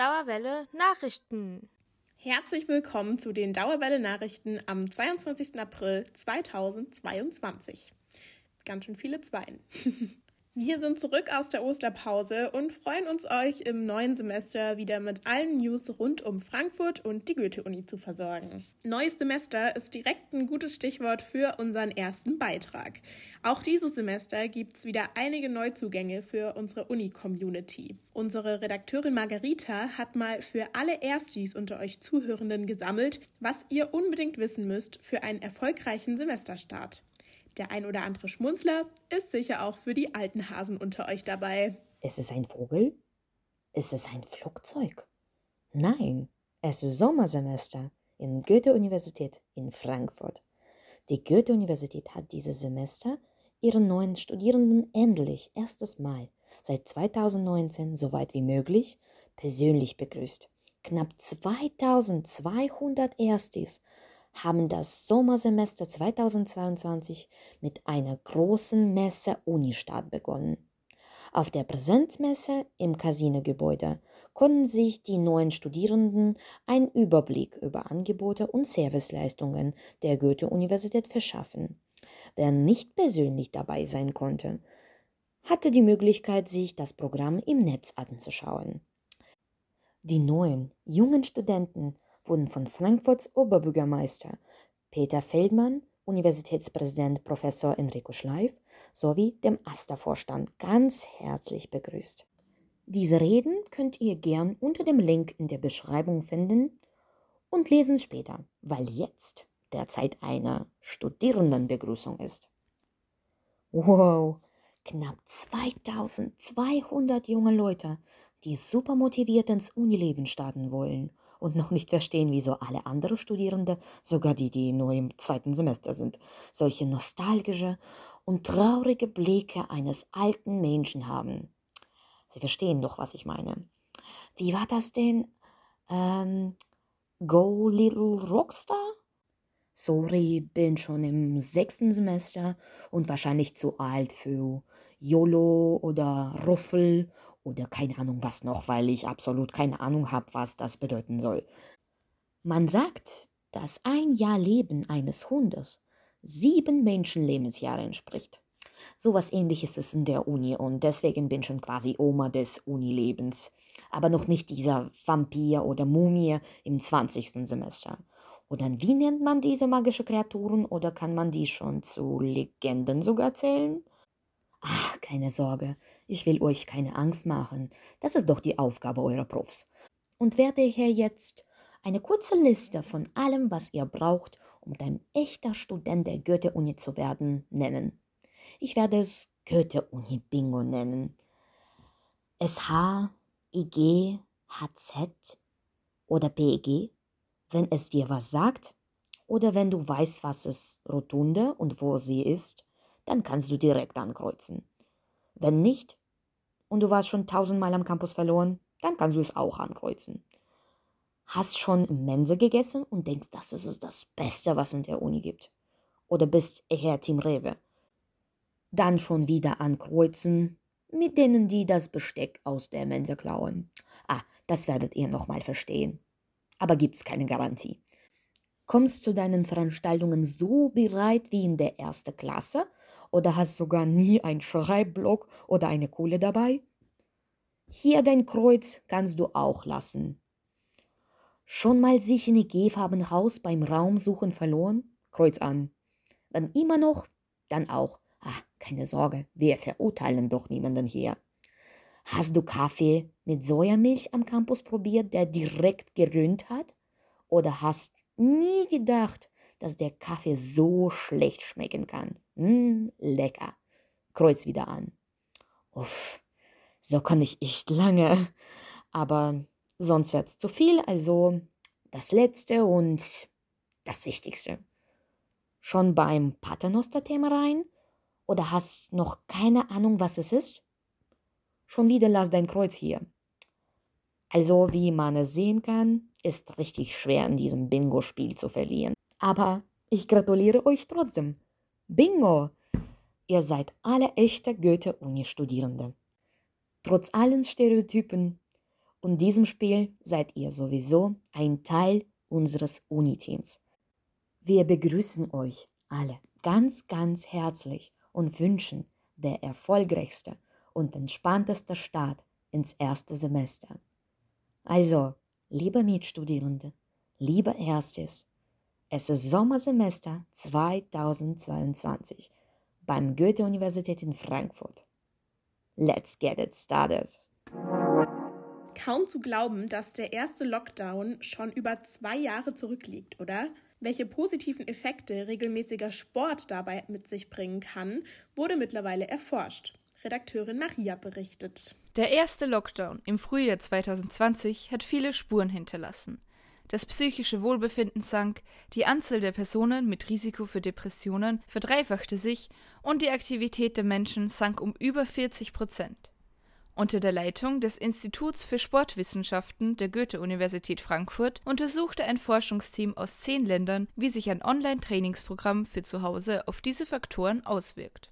Dauerwelle Nachrichten. Herzlich willkommen zu den Dauerwelle Nachrichten am 22. April 2022. Ganz schön viele Zweien. Wir sind zurück aus der Osterpause und freuen uns, euch im neuen Semester wieder mit allen News rund um Frankfurt und die Goethe-Uni zu versorgen. Neues Semester ist direkt ein gutes Stichwort für unseren ersten Beitrag. Auch dieses Semester gibt es wieder einige Neuzugänge für unsere Uni-Community. Unsere Redakteurin Margarita hat mal für alle Erstis unter euch Zuhörenden gesammelt, was ihr unbedingt wissen müsst für einen erfolgreichen Semesterstart. Der ein oder andere Schmunzler ist sicher auch für die alten Hasen unter euch dabei. Ist es ein Vogel? Ist es ein Flugzeug? Nein, es ist Sommersemester in Goethe-Universität in Frankfurt. Die Goethe-Universität hat dieses Semester ihren neuen Studierenden endlich erstes Mal seit 2019 so weit wie möglich persönlich begrüßt. Knapp 2200 Erstis haben das Sommersemester 2022 mit einer großen Messe Unistart begonnen. Auf der Präsenzmesse im Casino-Gebäude konnten sich die neuen Studierenden einen Überblick über Angebote und Serviceleistungen der Goethe-Universität verschaffen. Wer nicht persönlich dabei sein konnte, hatte die Möglichkeit, sich das Programm im Netz anzuschauen. Die neuen, jungen Studenten wurden von Frankfurts Oberbürgermeister Peter Feldmann, Universitätspräsident Professor Enrico Schleif sowie dem AStA-Vorstand ganz herzlich begrüßt. Diese Reden könnt ihr gern unter dem Link in der Beschreibung finden und lesen später, weil jetzt derzeit eine Studierendenbegrüßung ist. Wow, knapp 2200 junge Leute, die super motiviert ins Unileben starten wollen und noch nicht verstehen, wieso alle anderen Studierende, sogar die, die nur im zweiten Semester sind, solche nostalgische und traurige Blicke eines alten Menschen haben. Sie verstehen doch, was ich meine. Wie war das denn? Ähm, Go Little Rockstar? Sorry, bin schon im sechsten Semester und wahrscheinlich zu alt für YOLO oder Ruffel oder keine Ahnung was noch, weil ich absolut keine Ahnung habe, was das bedeuten soll. Man sagt, dass ein Jahr Leben eines Hundes sieben Menschenlebensjahre entspricht. So was ähnliches ist in der Uni und deswegen bin schon quasi Oma des Unilebens. Aber noch nicht dieser Vampir oder Mumie im 20. Semester. Oder wie nennt man diese magische Kreaturen oder kann man die schon zu Legenden sogar zählen? Ach, keine Sorge, ich will euch keine Angst machen. Das ist doch die Aufgabe eurer Profs. Und werde hier jetzt eine kurze Liste von allem, was ihr braucht, um ein echter Student der Goethe-Uni zu werden, nennen. Ich werde es Goethe-Uni-Bingo nennen. SH, IG, HZ oder PEG, wenn es dir was sagt, oder wenn du weißt, was ist Rotunde und wo sie ist, dann kannst du direkt ankreuzen. Wenn nicht und du warst schon tausendmal am Campus verloren, dann kannst du es auch ankreuzen. Hast schon Mensa gegessen und denkst, das ist das Beste, was in der Uni gibt. Oder bist eher Team Rewe. Dann schon wieder ankreuzen mit denen, die das Besteck aus der Mensa klauen. Ah, das werdet ihr nochmal verstehen. Aber gibt's keine Garantie. Kommst zu deinen Veranstaltungen so bereit wie in der ersten Klasse oder hast sogar nie einen Schreibblock oder eine Kohle dabei? Hier dein Kreuz kannst du auch lassen. Schon mal sich in G-farben Haus beim Raumsuchen verloren? Kreuz an. Wenn immer noch, dann auch. Ah, keine Sorge, wir verurteilen doch niemanden hier. Hast du Kaffee mit Sojamilch am Campus probiert, der direkt gerönt hat? Oder hast nie gedacht, dass der Kaffee so schlecht schmecken kann. Mm, lecker. Kreuz wieder an. Uff, so kann ich echt lange. Aber sonst wird's zu viel, also das letzte und das Wichtigste. Schon beim Paternoster-Thema rein? Oder hast noch keine Ahnung, was es ist? Schon wieder lass dein Kreuz hier. Also, wie man es sehen kann, ist richtig schwer in diesem Bingo-Spiel zu verlieren. Aber ich gratuliere euch trotzdem. Bingo! Ihr seid alle echte Goethe-Uni-Studierende. Trotz allen Stereotypen Und diesem Spiel seid ihr sowieso ein Teil unseres Uniteams. Wir begrüßen euch alle ganz, ganz herzlich und wünschen der erfolgreichste und entspannteste Start ins erste Semester. Also, liebe Mitstudierende, liebe Erstes, es ist Sommersemester 2022 beim Goethe-Universität in Frankfurt. Let's get it started. Kaum zu glauben, dass der erste Lockdown schon über zwei Jahre zurückliegt, oder? Welche positiven Effekte regelmäßiger Sport dabei mit sich bringen kann, wurde mittlerweile erforscht. Redakteurin Maria berichtet. Der erste Lockdown im Frühjahr 2020 hat viele Spuren hinterlassen. Das psychische Wohlbefinden sank, die Anzahl der Personen mit Risiko für Depressionen verdreifachte sich und die Aktivität der Menschen sank um über 40 Prozent. Unter der Leitung des Instituts für Sportwissenschaften der Goethe-Universität Frankfurt untersuchte ein Forschungsteam aus zehn Ländern, wie sich ein Online-Trainingsprogramm für zu Hause auf diese Faktoren auswirkt.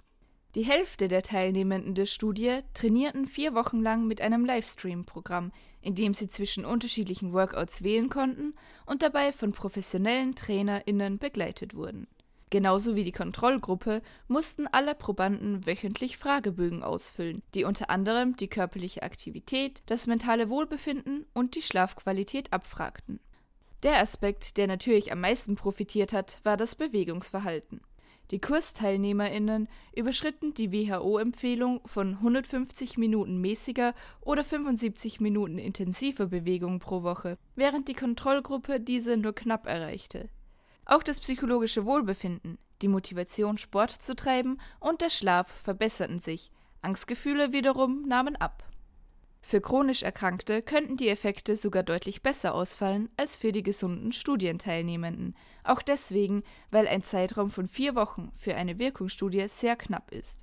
Die Hälfte der Teilnehmenden der Studie trainierten vier Wochen lang mit einem Livestream-Programm, in dem sie zwischen unterschiedlichen Workouts wählen konnten und dabei von professionellen TrainerInnen begleitet wurden. Genauso wie die Kontrollgruppe mussten alle Probanden wöchentlich Fragebögen ausfüllen, die unter anderem die körperliche Aktivität, das mentale Wohlbefinden und die Schlafqualität abfragten. Der Aspekt, der natürlich am meisten profitiert hat, war das Bewegungsverhalten. Die KursteilnehmerInnen überschritten die WHO-Empfehlung von 150 Minuten mäßiger oder 75 Minuten intensiver Bewegung pro Woche, während die Kontrollgruppe diese nur knapp erreichte. Auch das psychologische Wohlbefinden, die Motivation, Sport zu treiben und der Schlaf verbesserten sich, Angstgefühle wiederum nahmen ab. Für chronisch Erkrankte könnten die Effekte sogar deutlich besser ausfallen als für die gesunden Studienteilnehmenden, auch deswegen, weil ein Zeitraum von vier Wochen für eine Wirkungsstudie sehr knapp ist.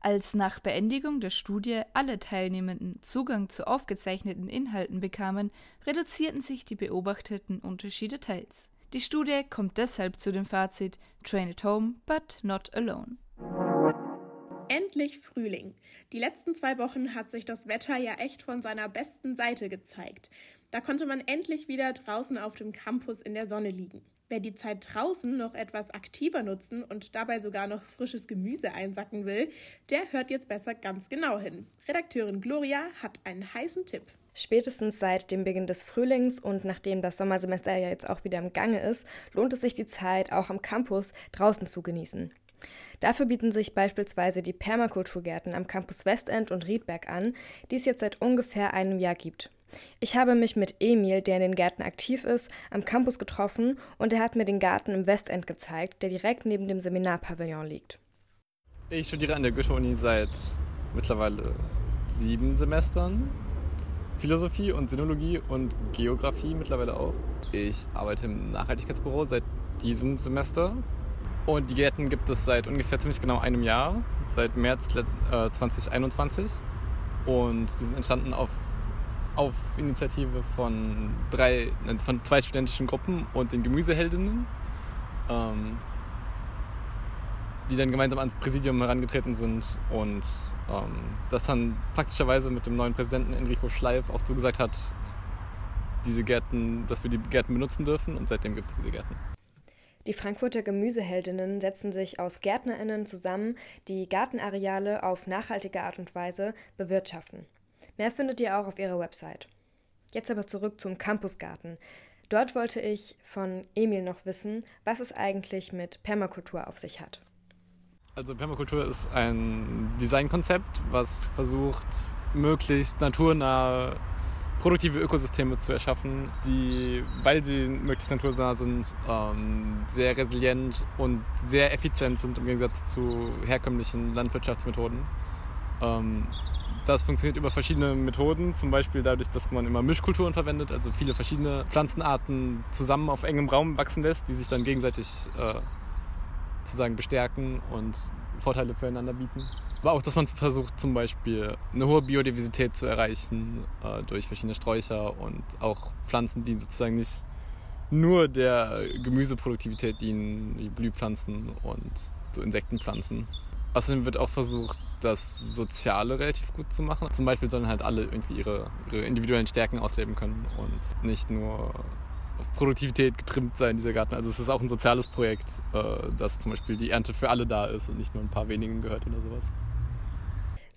Als nach Beendigung der Studie alle Teilnehmenden Zugang zu aufgezeichneten Inhalten bekamen, reduzierten sich die beobachteten Unterschiede teils. Die Studie kommt deshalb zu dem Fazit Train at home, but not alone. Endlich Frühling. Die letzten zwei Wochen hat sich das Wetter ja echt von seiner besten Seite gezeigt. Da konnte man endlich wieder draußen auf dem Campus in der Sonne liegen. Wer die Zeit draußen noch etwas aktiver nutzen und dabei sogar noch frisches Gemüse einsacken will, der hört jetzt besser ganz genau hin. Redakteurin Gloria hat einen heißen Tipp. Spätestens seit dem Beginn des Frühlings und nachdem das Sommersemester ja jetzt auch wieder im Gange ist, lohnt es sich die Zeit auch am Campus draußen zu genießen. Dafür bieten sich beispielsweise die Permakulturgärten am Campus Westend und Riedberg an, die es jetzt seit ungefähr einem Jahr gibt. Ich habe mich mit Emil, der in den Gärten aktiv ist, am Campus getroffen und er hat mir den Garten im Westend gezeigt, der direkt neben dem Seminarpavillon liegt. Ich studiere an der Goethe-Uni seit mittlerweile sieben Semestern. Philosophie und Sinologie und Geografie mittlerweile auch. Ich arbeite im Nachhaltigkeitsbüro seit diesem Semester und die Gärten gibt es seit ungefähr ziemlich genau einem Jahr, seit März äh, 2021. Und die sind entstanden auf, auf Initiative von, drei, von zwei studentischen Gruppen und den Gemüseheldinnen, ähm, die dann gemeinsam ans Präsidium herangetreten sind und ähm, das dann praktischerweise mit dem neuen Präsidenten Enrico Schleif auch zugesagt hat, diese Gärten, dass wir die Gärten benutzen dürfen und seitdem gibt es diese Gärten. Die Frankfurter Gemüseheldinnen setzen sich aus Gärtnerinnen zusammen, die Gartenareale auf nachhaltige Art und Weise bewirtschaften. Mehr findet ihr auch auf ihrer Website. Jetzt aber zurück zum Campusgarten. Dort wollte ich von Emil noch wissen, was es eigentlich mit Permakultur auf sich hat. Also Permakultur ist ein Designkonzept, was versucht, möglichst naturnahe produktive Ökosysteme zu erschaffen, die, weil sie möglichst naturnah sind, ähm, sehr resilient und sehr effizient sind im Gegensatz zu herkömmlichen Landwirtschaftsmethoden. Ähm, das funktioniert über verschiedene Methoden, zum Beispiel dadurch, dass man immer Mischkulturen verwendet, also viele verschiedene Pflanzenarten zusammen auf engem Raum wachsen lässt, die sich dann gegenseitig äh, sozusagen bestärken und Vorteile füreinander bieten. Aber auch, dass man versucht, zum Beispiel eine hohe Biodiversität zu erreichen äh, durch verschiedene Sträucher und auch Pflanzen, die sozusagen nicht nur der Gemüseproduktivität dienen, wie Blühpflanzen und so Insektenpflanzen. Außerdem wird auch versucht, das Soziale relativ gut zu machen. Zum Beispiel sollen halt alle irgendwie ihre, ihre individuellen Stärken ausleben können und nicht nur auf Produktivität getrimmt sein, dieser Garten. Also es ist auch ein soziales Projekt, äh, dass zum Beispiel die Ernte für alle da ist und nicht nur ein paar wenigen gehört oder sowas.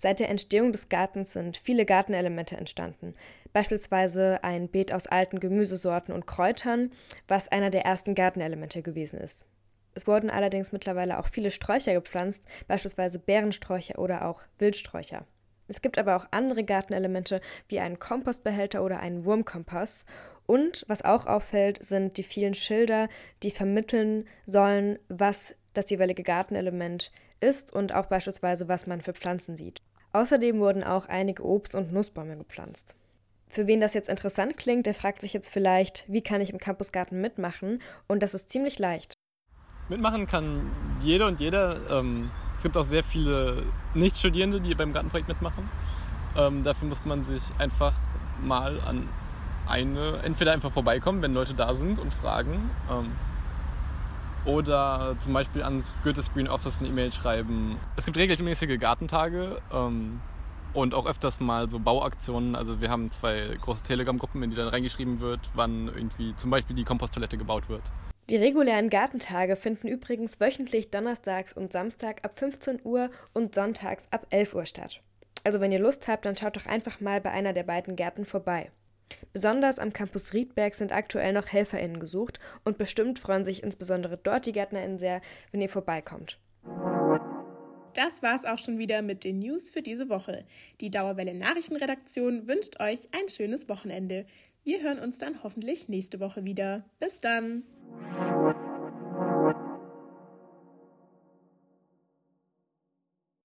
Seit der Entstehung des Gartens sind viele Gartenelemente entstanden. Beispielsweise ein Beet aus alten Gemüsesorten und Kräutern, was einer der ersten Gartenelemente gewesen ist. Es wurden allerdings mittlerweile auch viele Sträucher gepflanzt, beispielsweise Bärensträucher oder auch Wildsträucher. Es gibt aber auch andere Gartenelemente wie einen Kompostbehälter oder einen Wurmkompass. Und was auch auffällt, sind die vielen Schilder, die vermitteln sollen, was das jeweilige Gartenelement ist und auch beispielsweise, was man für Pflanzen sieht. Außerdem wurden auch einige Obst- und Nussbäume gepflanzt. Für wen das jetzt interessant klingt, der fragt sich jetzt vielleicht, wie kann ich im Campusgarten mitmachen? Und das ist ziemlich leicht. Mitmachen kann jeder und jeder. Ähm, es gibt auch sehr viele Nicht-Studierende, die beim Gartenprojekt mitmachen. Ähm, dafür muss man sich einfach mal an eine, entweder einfach vorbeikommen, wenn Leute da sind und fragen. Oder zum Beispiel ans Goethe Screen Office eine E-Mail schreiben. Es gibt regelmäßige Gartentage ähm, und auch öfters mal so Bauaktionen. Also wir haben zwei große Telegram-Gruppen, in die dann reingeschrieben wird, wann irgendwie zum Beispiel die Komposttoilette gebaut wird. Die regulären Gartentage finden übrigens wöchentlich donnerstags und Samstag ab 15 Uhr und sonntags ab 11 Uhr statt. Also wenn ihr Lust habt, dann schaut doch einfach mal bei einer der beiden Gärten vorbei. Besonders am Campus Riedberg sind aktuell noch HelferInnen gesucht und bestimmt freuen sich insbesondere dort die GärtnerInnen sehr, wenn ihr vorbeikommt. Das war's auch schon wieder mit den News für diese Woche. Die Dauerwelle Nachrichtenredaktion wünscht euch ein schönes Wochenende. Wir hören uns dann hoffentlich nächste Woche wieder. Bis dann!